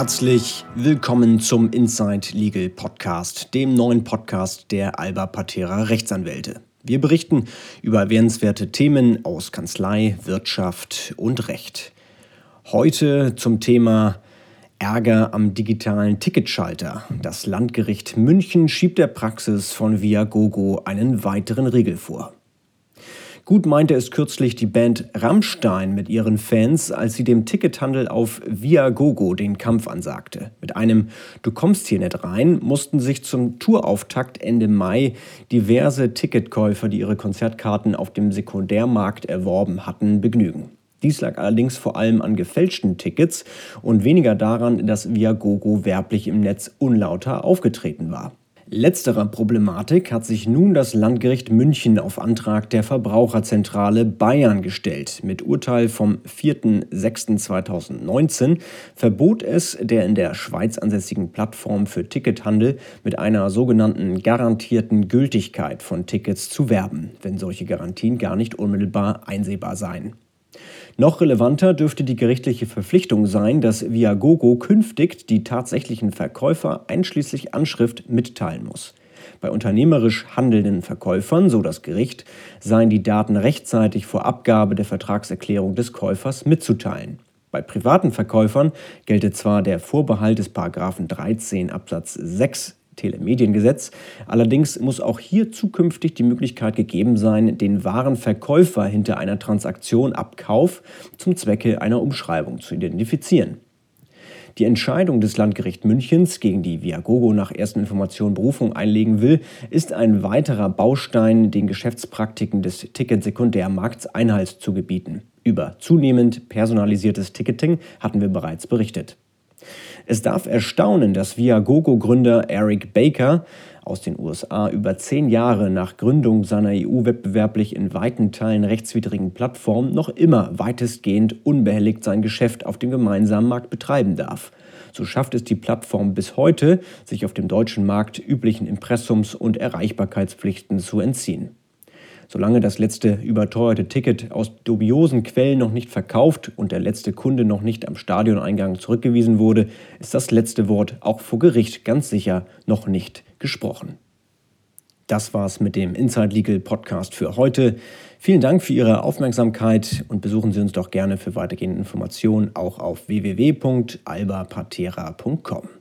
Herzlich willkommen zum Inside Legal Podcast, dem neuen Podcast der Alba Patera Rechtsanwälte. Wir berichten über erwähnenswerte Themen aus Kanzlei, Wirtschaft und Recht. Heute zum Thema Ärger am digitalen Ticketschalter. Das Landgericht München schiebt der Praxis von Viagogo einen weiteren Riegel vor. Gut meinte es kürzlich die Band Rammstein mit ihren Fans, als sie dem Tickethandel auf Viagogo den Kampf ansagte. Mit einem Du kommst hier nicht rein mussten sich zum Tourauftakt Ende Mai diverse Ticketkäufer, die ihre Konzertkarten auf dem Sekundärmarkt erworben hatten, begnügen. Dies lag allerdings vor allem an gefälschten Tickets und weniger daran, dass Viagogo werblich im Netz unlauter aufgetreten war. Letzterer Problematik hat sich nun das Landgericht München auf Antrag der Verbraucherzentrale Bayern gestellt. Mit Urteil vom 4.6.2019 verbot es der in der Schweiz ansässigen Plattform für Tickethandel mit einer sogenannten garantierten Gültigkeit von Tickets zu werben, wenn solche Garantien gar nicht unmittelbar einsehbar seien. Noch relevanter dürfte die gerichtliche Verpflichtung sein, dass Viagogo künftig die tatsächlichen Verkäufer einschließlich Anschrift mitteilen muss. Bei unternehmerisch handelnden Verkäufern, so das Gericht, seien die Daten rechtzeitig vor Abgabe der Vertragserklärung des Käufers mitzuteilen. Bei privaten Verkäufern gelte zwar der Vorbehalt des 13 Absatz 6 Telemediengesetz. Allerdings muss auch hier zukünftig die Möglichkeit gegeben sein, den wahren Verkäufer hinter einer Transaktion Abkauf zum Zwecke einer Umschreibung zu identifizieren. Die Entscheidung des Landgericht Münchens, gegen die Viagogo nach ersten Informationen Berufung einlegen will, ist ein weiterer Baustein, den Geschäftspraktiken des Ticketsekundärmarkts Einhalt zu gebieten. Über zunehmend personalisiertes Ticketing hatten wir bereits berichtet. Es darf erstaunen, dass Viagogo-Gründer Eric Baker aus den USA über zehn Jahre nach Gründung seiner EU-wettbewerblich in weiten Teilen rechtswidrigen Plattform noch immer weitestgehend unbehelligt sein Geschäft auf dem gemeinsamen Markt betreiben darf. So schafft es die Plattform bis heute, sich auf dem deutschen Markt üblichen Impressums- und Erreichbarkeitspflichten zu entziehen. Solange das letzte überteuerte Ticket aus dubiosen Quellen noch nicht verkauft und der letzte Kunde noch nicht am Stadioneingang zurückgewiesen wurde, ist das letzte Wort auch vor Gericht ganz sicher noch nicht gesprochen. Das war's mit dem Inside Legal Podcast für heute. Vielen Dank für Ihre Aufmerksamkeit und besuchen Sie uns doch gerne für weitergehende Informationen auch auf www.albapatera.com.